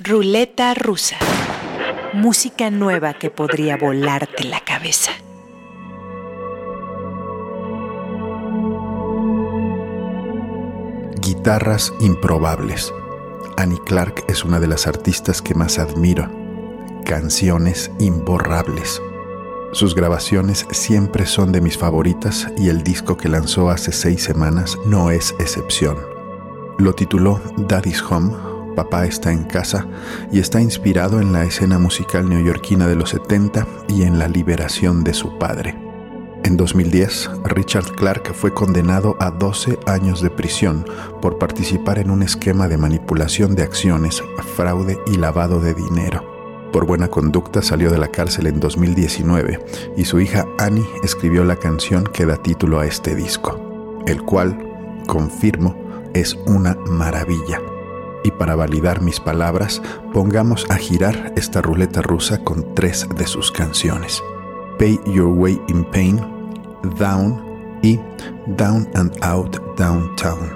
Ruleta rusa. Música nueva que podría volarte la cabeza. Guitarras improbables. Annie Clark es una de las artistas que más admiro. Canciones imborrables. Sus grabaciones siempre son de mis favoritas y el disco que lanzó hace seis semanas no es excepción. Lo tituló Daddy's Home, Papá está en casa, y está inspirado en la escena musical neoyorquina de los 70 y en la liberación de su padre. En 2010, Richard Clark fue condenado a 12 años de prisión por participar en un esquema de manipulación de acciones, fraude y lavado de dinero. Por buena conducta salió de la cárcel en 2019 y su hija Annie escribió la canción que da título a este disco, el cual, confirmo, es una maravilla. Y para validar mis palabras, pongamos a girar esta ruleta rusa con tres de sus canciones. Pay Your Way in Pain, Down y Down and Out Downtown.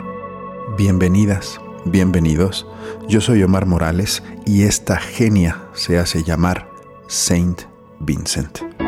Bienvenidas, bienvenidos. Yo soy Omar Morales y esta genia se hace llamar Saint Vincent.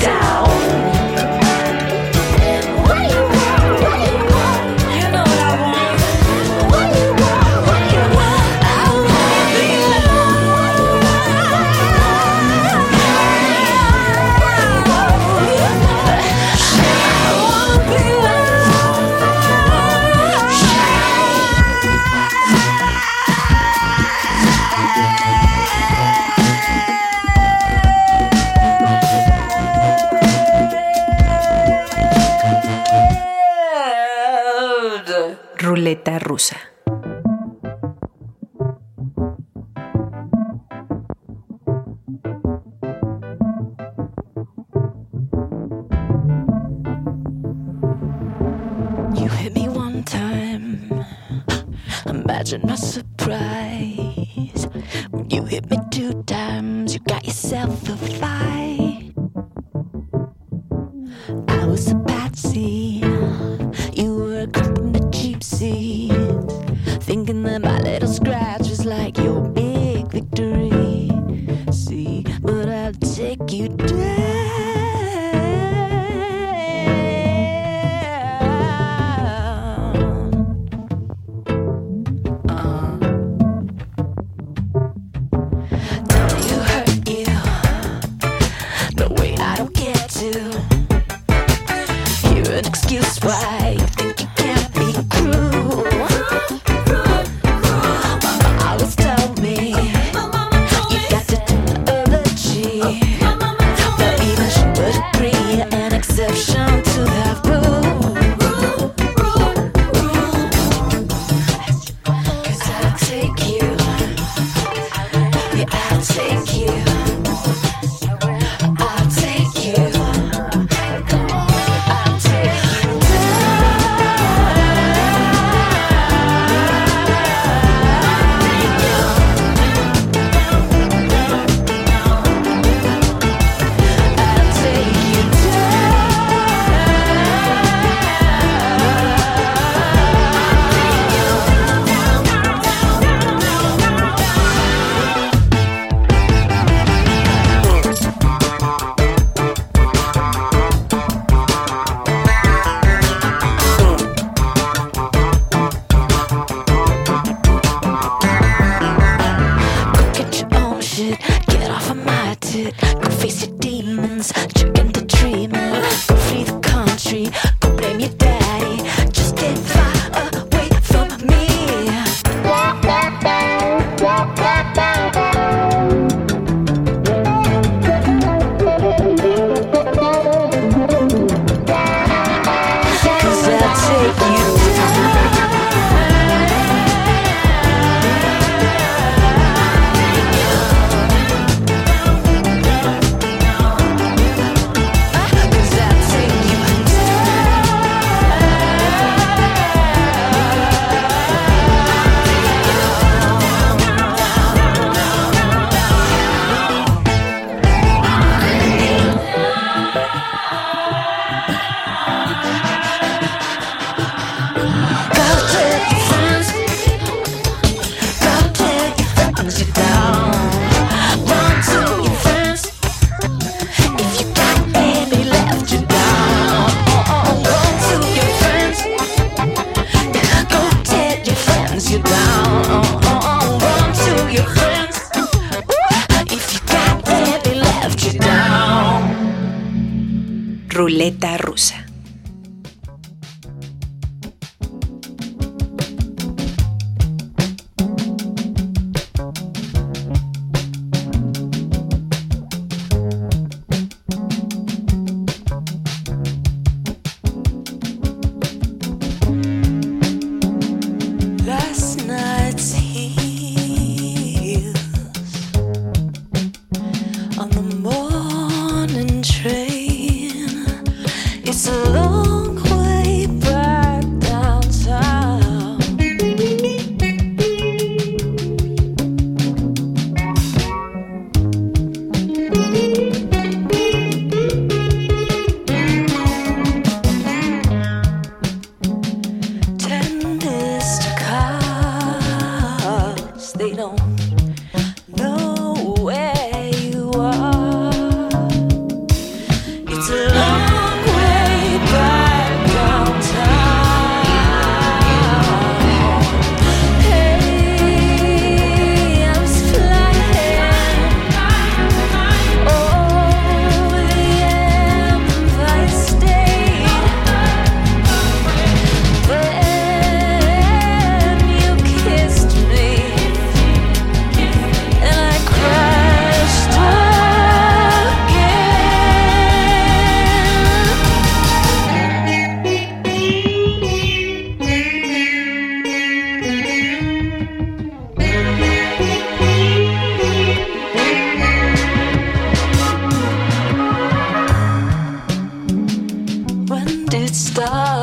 stop.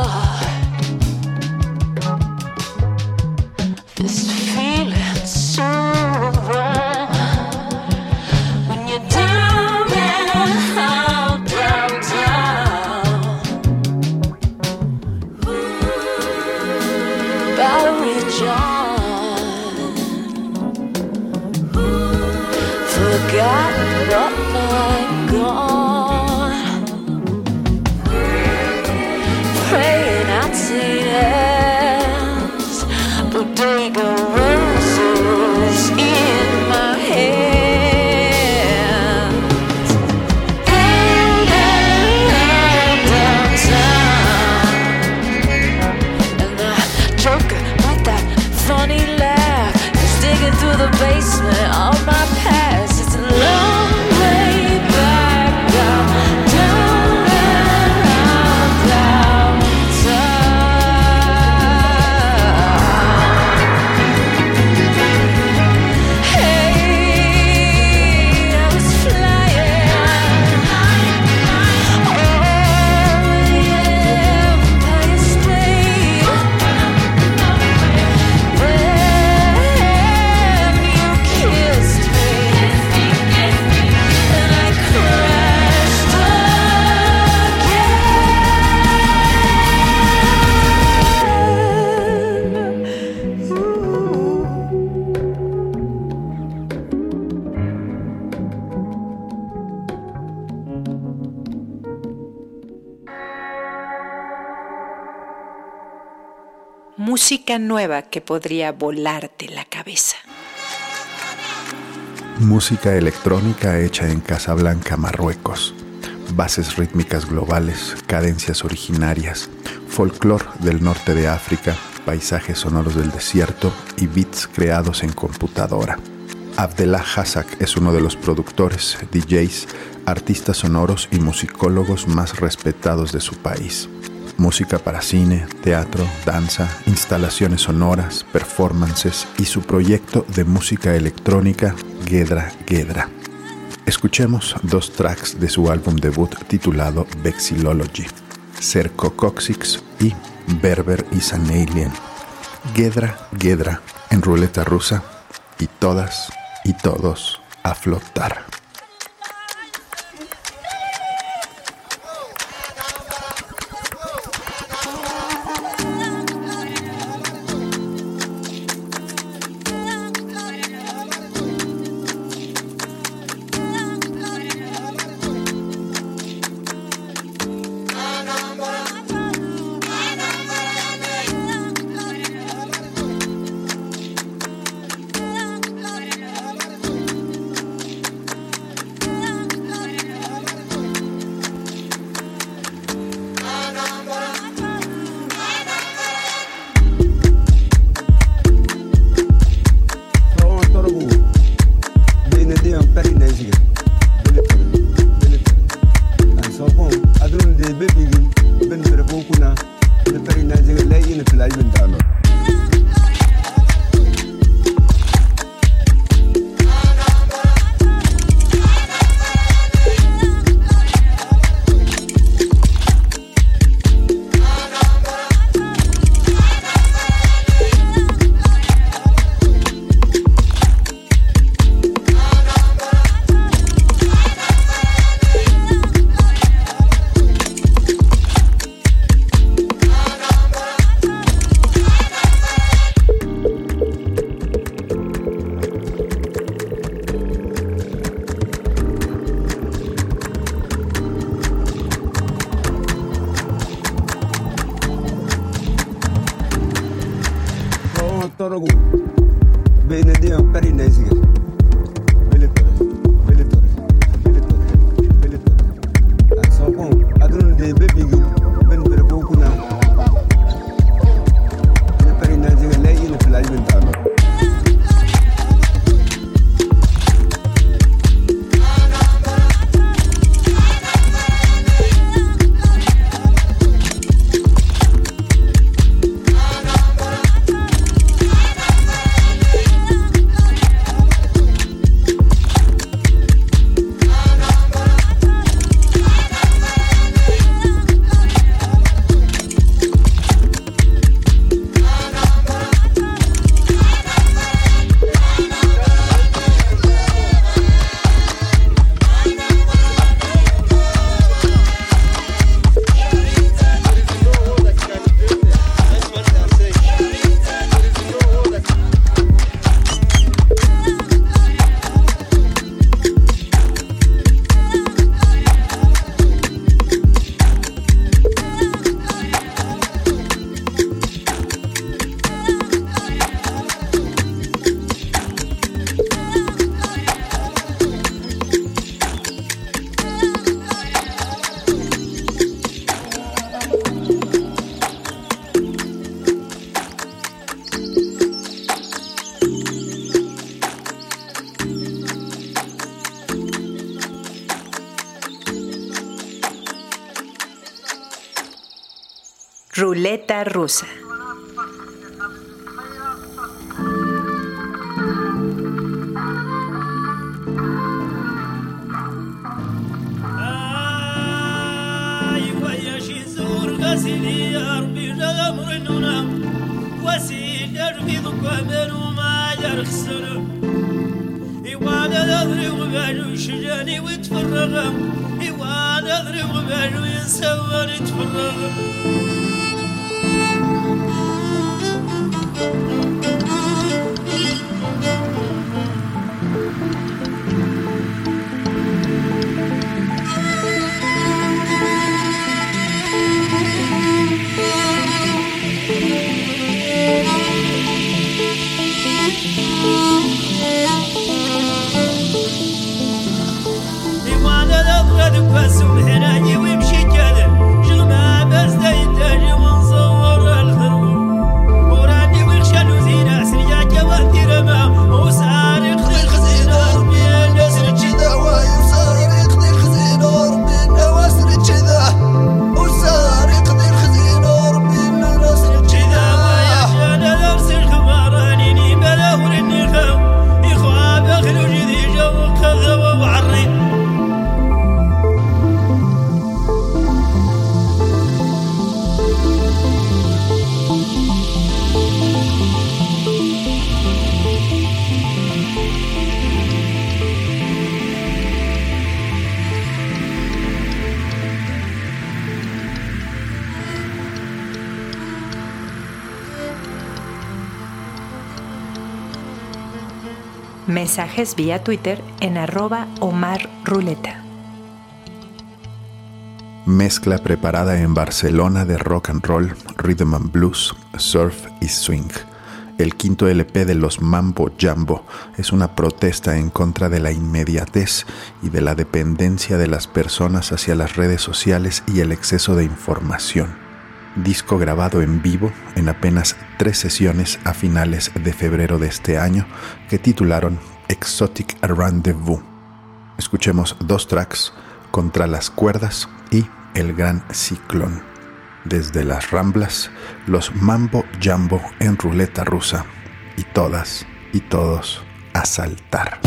Música nueva que podría volarte la cabeza. Música electrónica hecha en Casablanca, Marruecos. Bases rítmicas globales, cadencias originarias, folclore del norte de África, paisajes sonoros del desierto y beats creados en computadora. Abdellah Hassak es uno de los productores, DJs, artistas sonoros y musicólogos más respetados de su país. Música para cine, teatro, danza, instalaciones sonoras, performances y su proyecto de música electrónica Gedra Gedra. Escuchemos dos tracks de su álbum debut titulado Vexillology, Cerco Coxix y Berber is an Alien. Gedra Gedra en ruleta rusa y todas y todos a flotar. دربي ضقابل وما يرخسر إيوانا نظري وبالو شجاني وتفرغ إيوانا نظري وبالو ينسى ويتفرغ Mensajes vía Twitter en arroba Omar Ruleta. Mezcla preparada en Barcelona de rock and roll, rhythm and blues, surf y swing. El quinto LP de los Mambo Jambo es una protesta en contra de la inmediatez y de la dependencia de las personas hacia las redes sociales y el exceso de información. Disco grabado en vivo en apenas tres sesiones a finales de febrero de este año que titularon Exotic Rendezvous. Escuchemos dos tracks, Contra las cuerdas y El Gran Ciclón. Desde las Ramblas, los Mambo Jambo en ruleta rusa y todas y todos a saltar.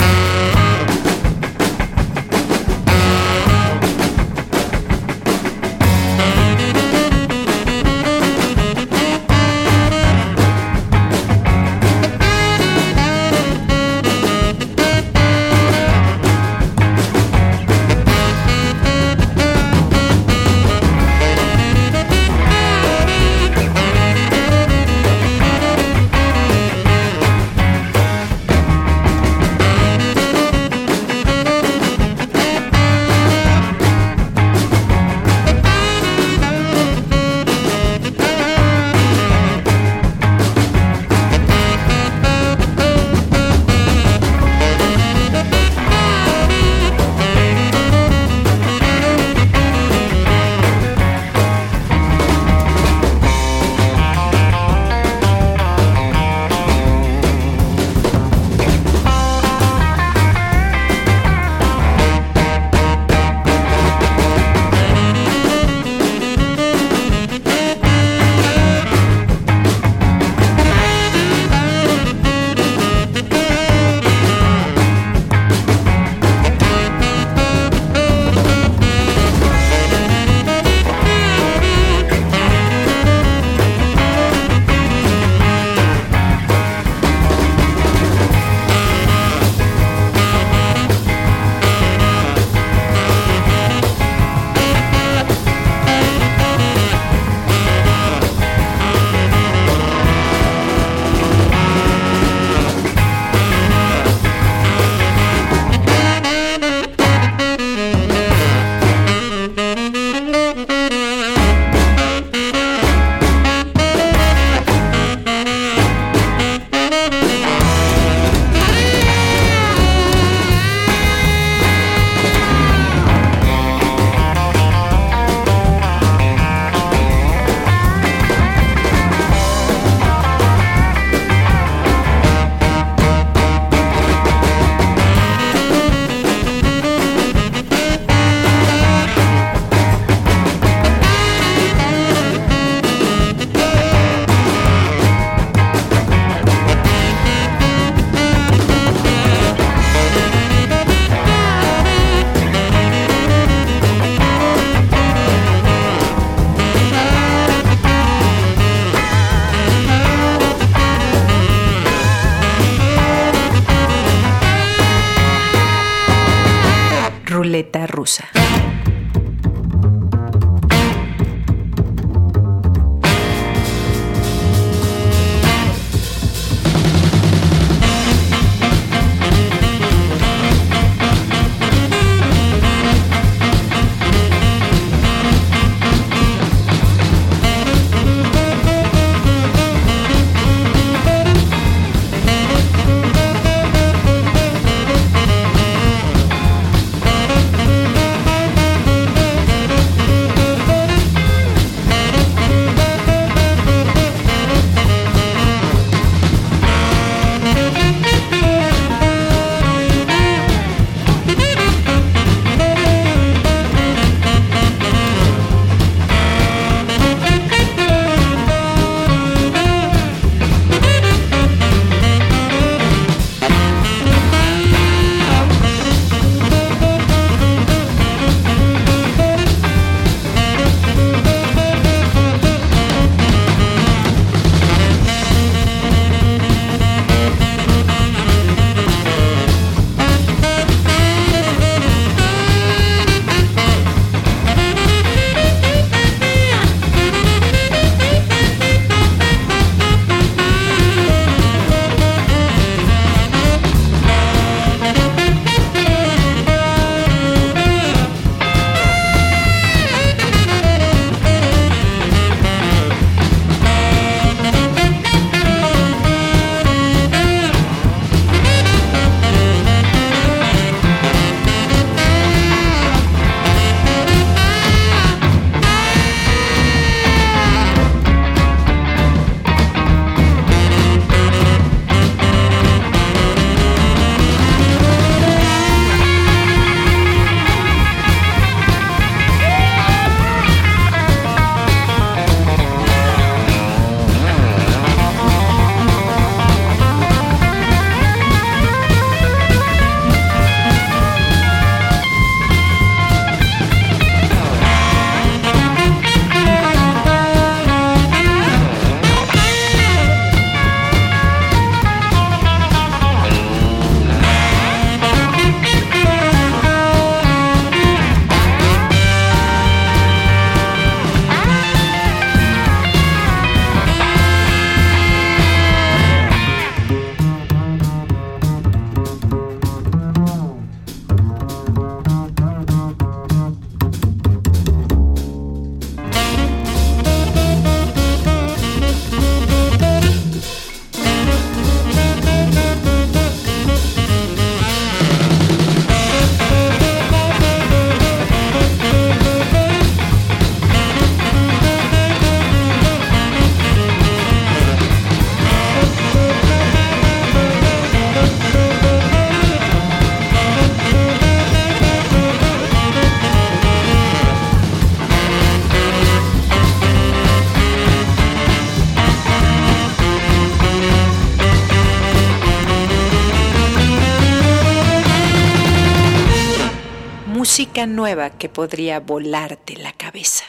Nueva que podría volarte la cabeza.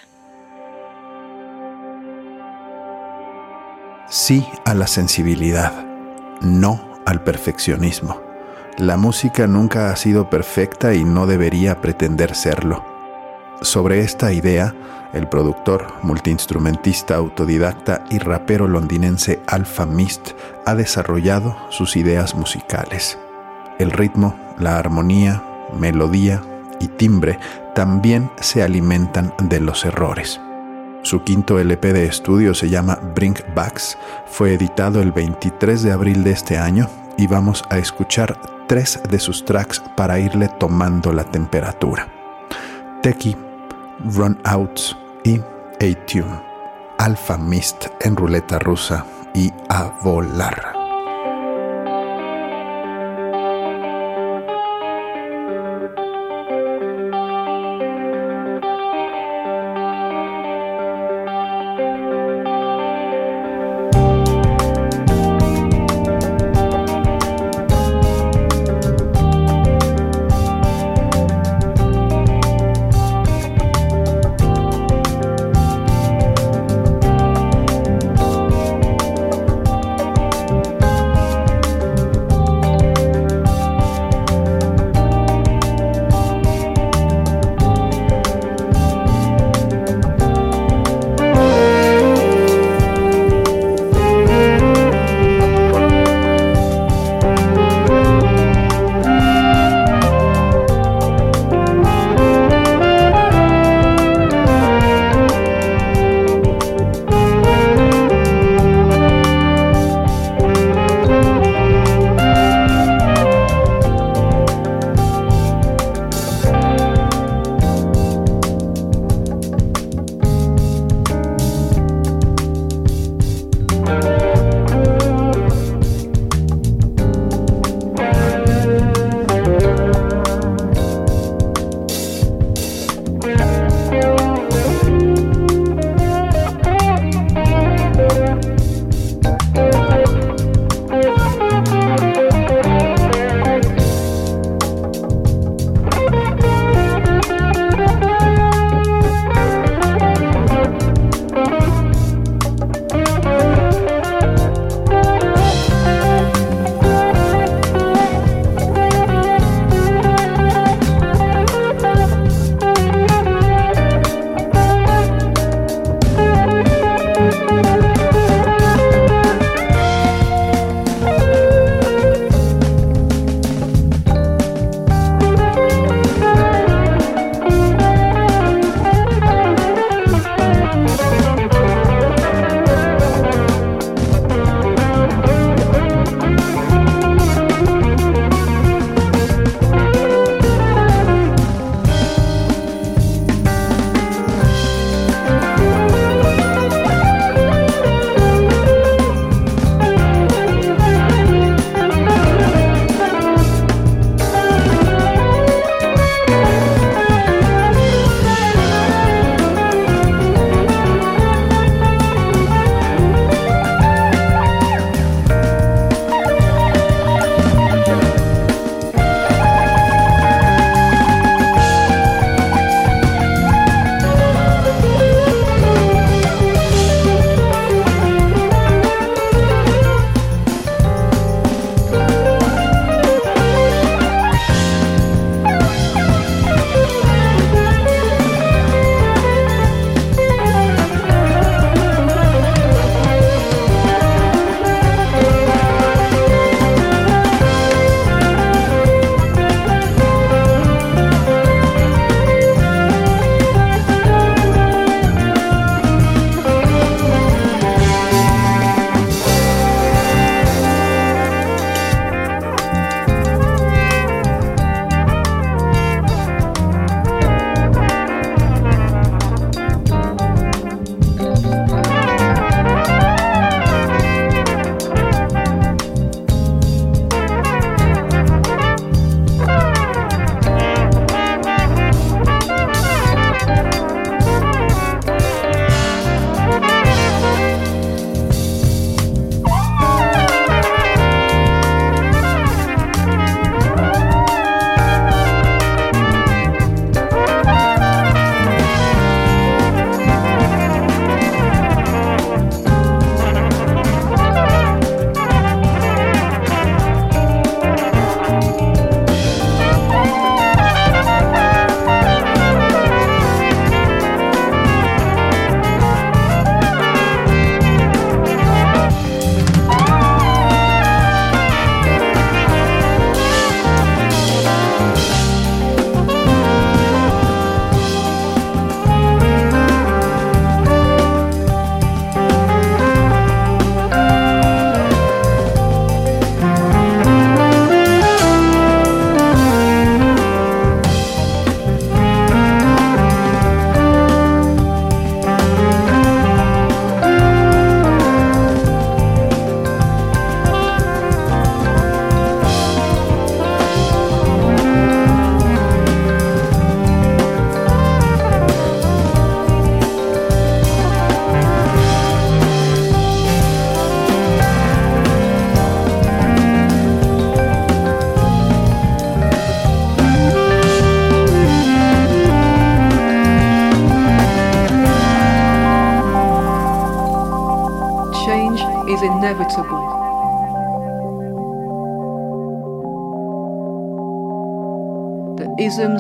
Sí a la sensibilidad, no al perfeccionismo. La música nunca ha sido perfecta y no debería pretender serlo. Sobre esta idea, el productor, multiinstrumentista autodidacta y rapero londinense Alpha Mist ha desarrollado sus ideas musicales. El ritmo, la armonía, melodía y timbre también se alimentan de los errores. Su quinto LP de estudio se llama Bring Backs, fue editado el 23 de abril de este año y vamos a escuchar tres de sus tracks para irle tomando la temperatura. Techie, Run Outs y A-Tune. Alpha Mist en ruleta rusa y a volar.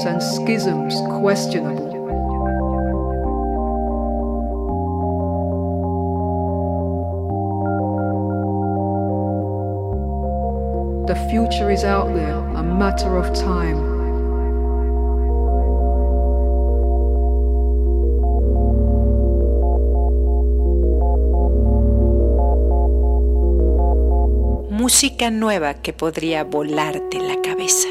The and schisms questionable. The future is out there, a matter of time. música nueva que podría volarte la cabeza.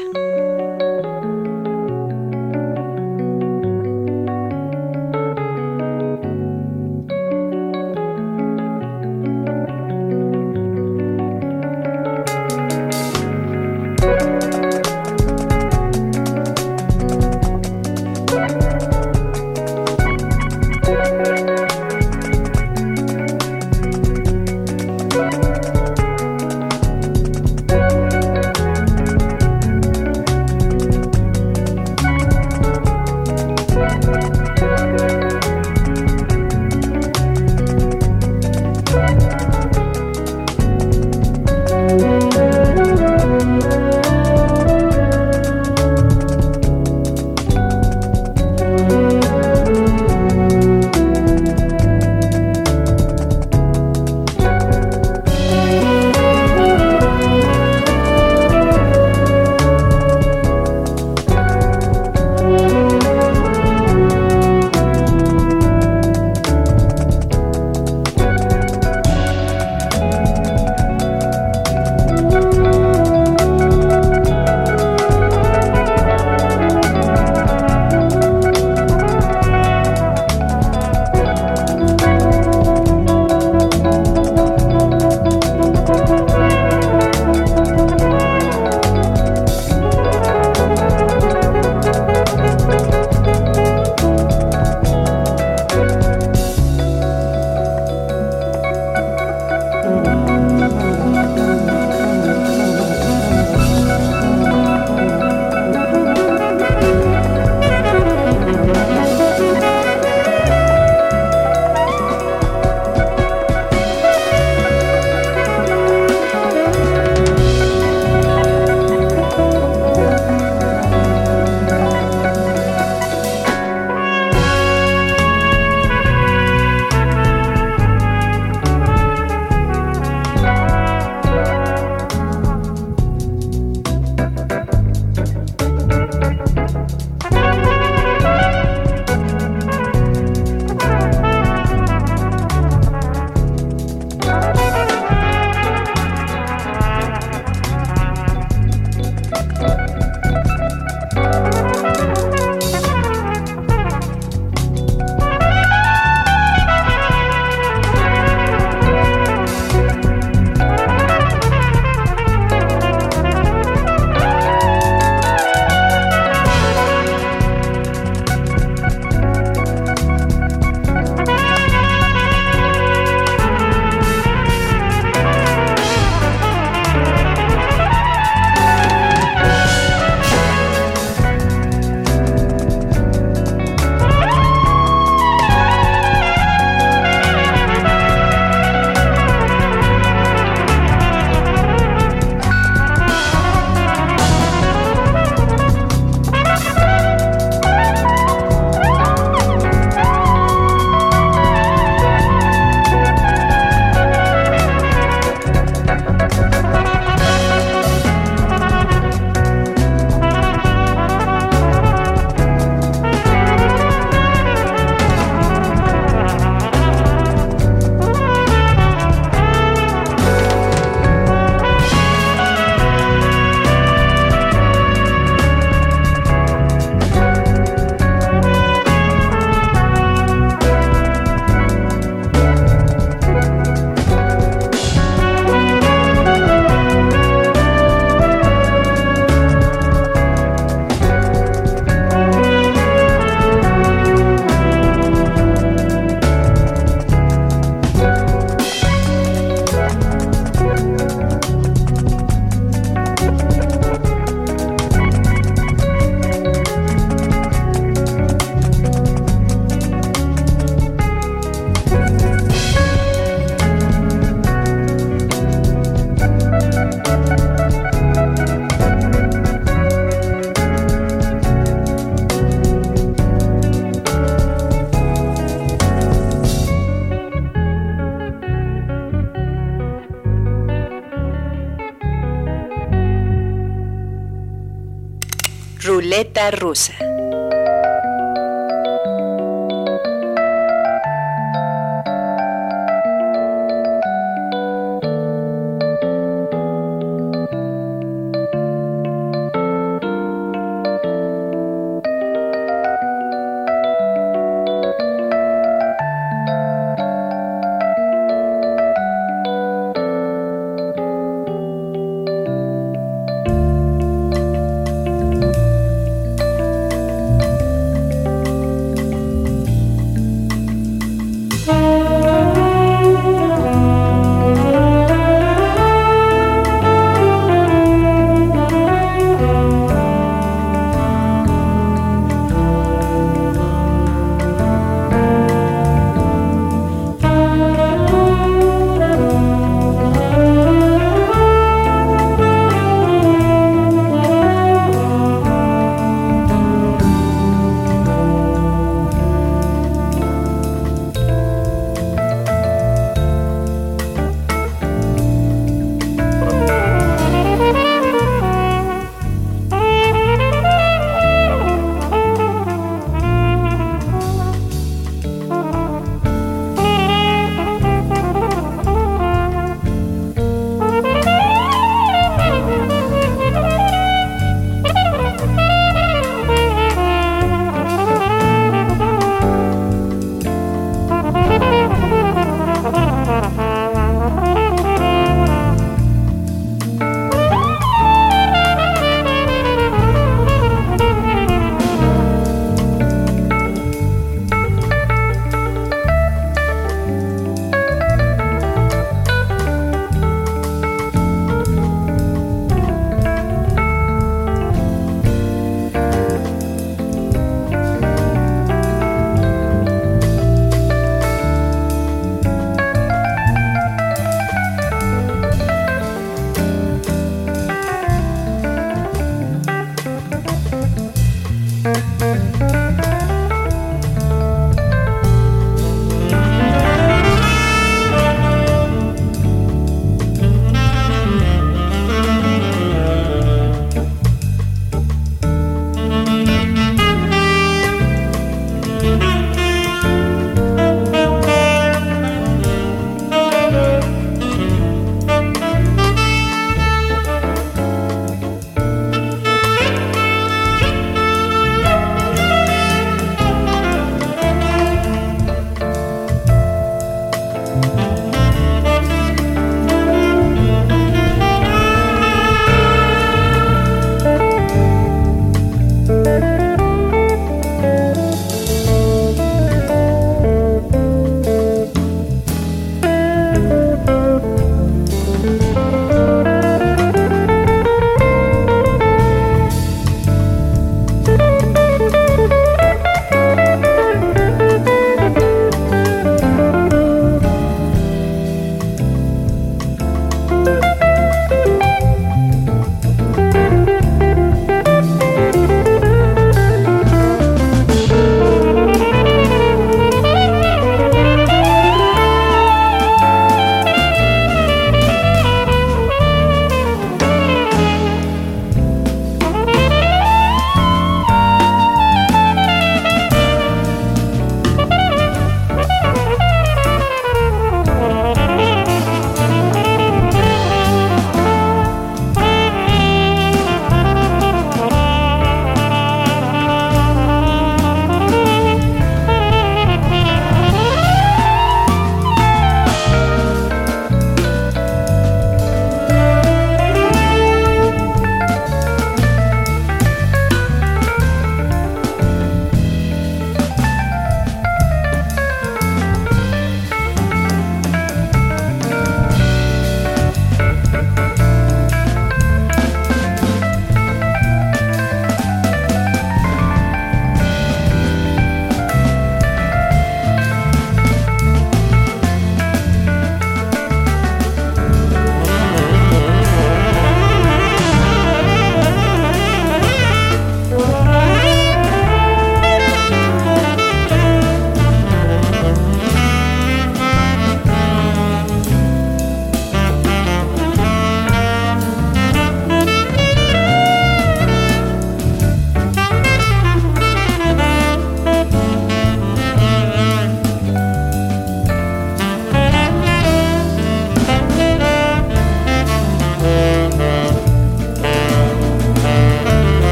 Rusa.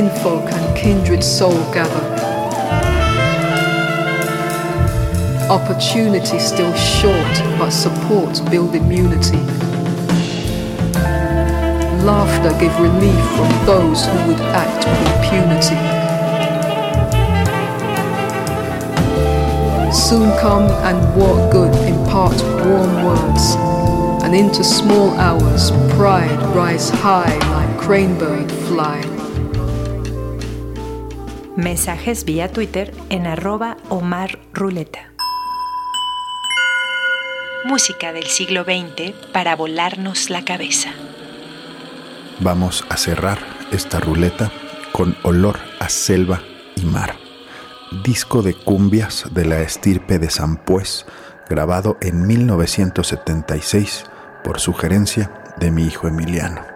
Kinfolk and kindred soul gather. Opportunity still short, but support build immunity. Laughter give relief from those who would act with impunity. Soon come and what good impart warm words, and into small hours pride rise high like cranebird fly. Mensajes vía Twitter en arroba. Música del siglo XX para volarnos la cabeza. Vamos a cerrar esta ruleta con olor a selva y mar. Disco de cumbias de la estirpe de Sampués, grabado en 1976 por sugerencia de mi hijo Emiliano.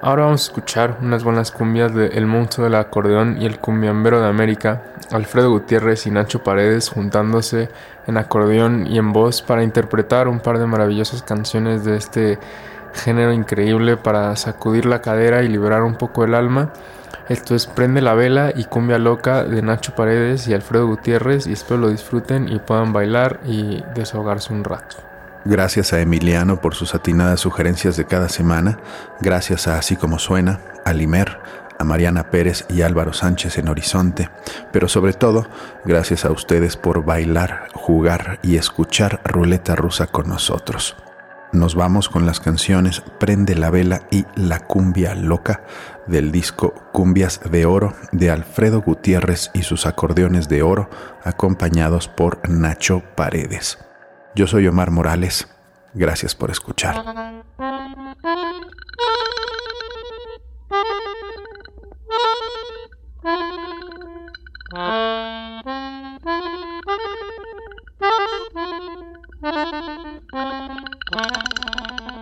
Ahora vamos a escuchar unas buenas cumbias de El Monstruo del Acordeón y el Cumbiambero de América, Alfredo Gutiérrez y Nacho Paredes juntándose en acordeón y en voz para interpretar un par de maravillosas canciones de este género increíble para sacudir la cadera y liberar un poco el alma. Esto es Prende la Vela y Cumbia Loca de Nacho Paredes y Alfredo Gutiérrez y espero lo disfruten y puedan bailar y desahogarse un rato. Gracias a Emiliano por sus atinadas sugerencias de cada semana, gracias a Así como suena, a Limer, a Mariana Pérez y Álvaro Sánchez en Horizonte, pero sobre todo, gracias a ustedes por bailar, jugar y escuchar Ruleta Rusa con nosotros. Nos vamos con las canciones Prende la Vela y La Cumbia Loca del disco Cumbias de Oro de Alfredo Gutiérrez y sus acordeones de oro acompañados por Nacho Paredes. Yo soy Omar Morales. Gracias por escuchar.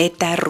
Rusa.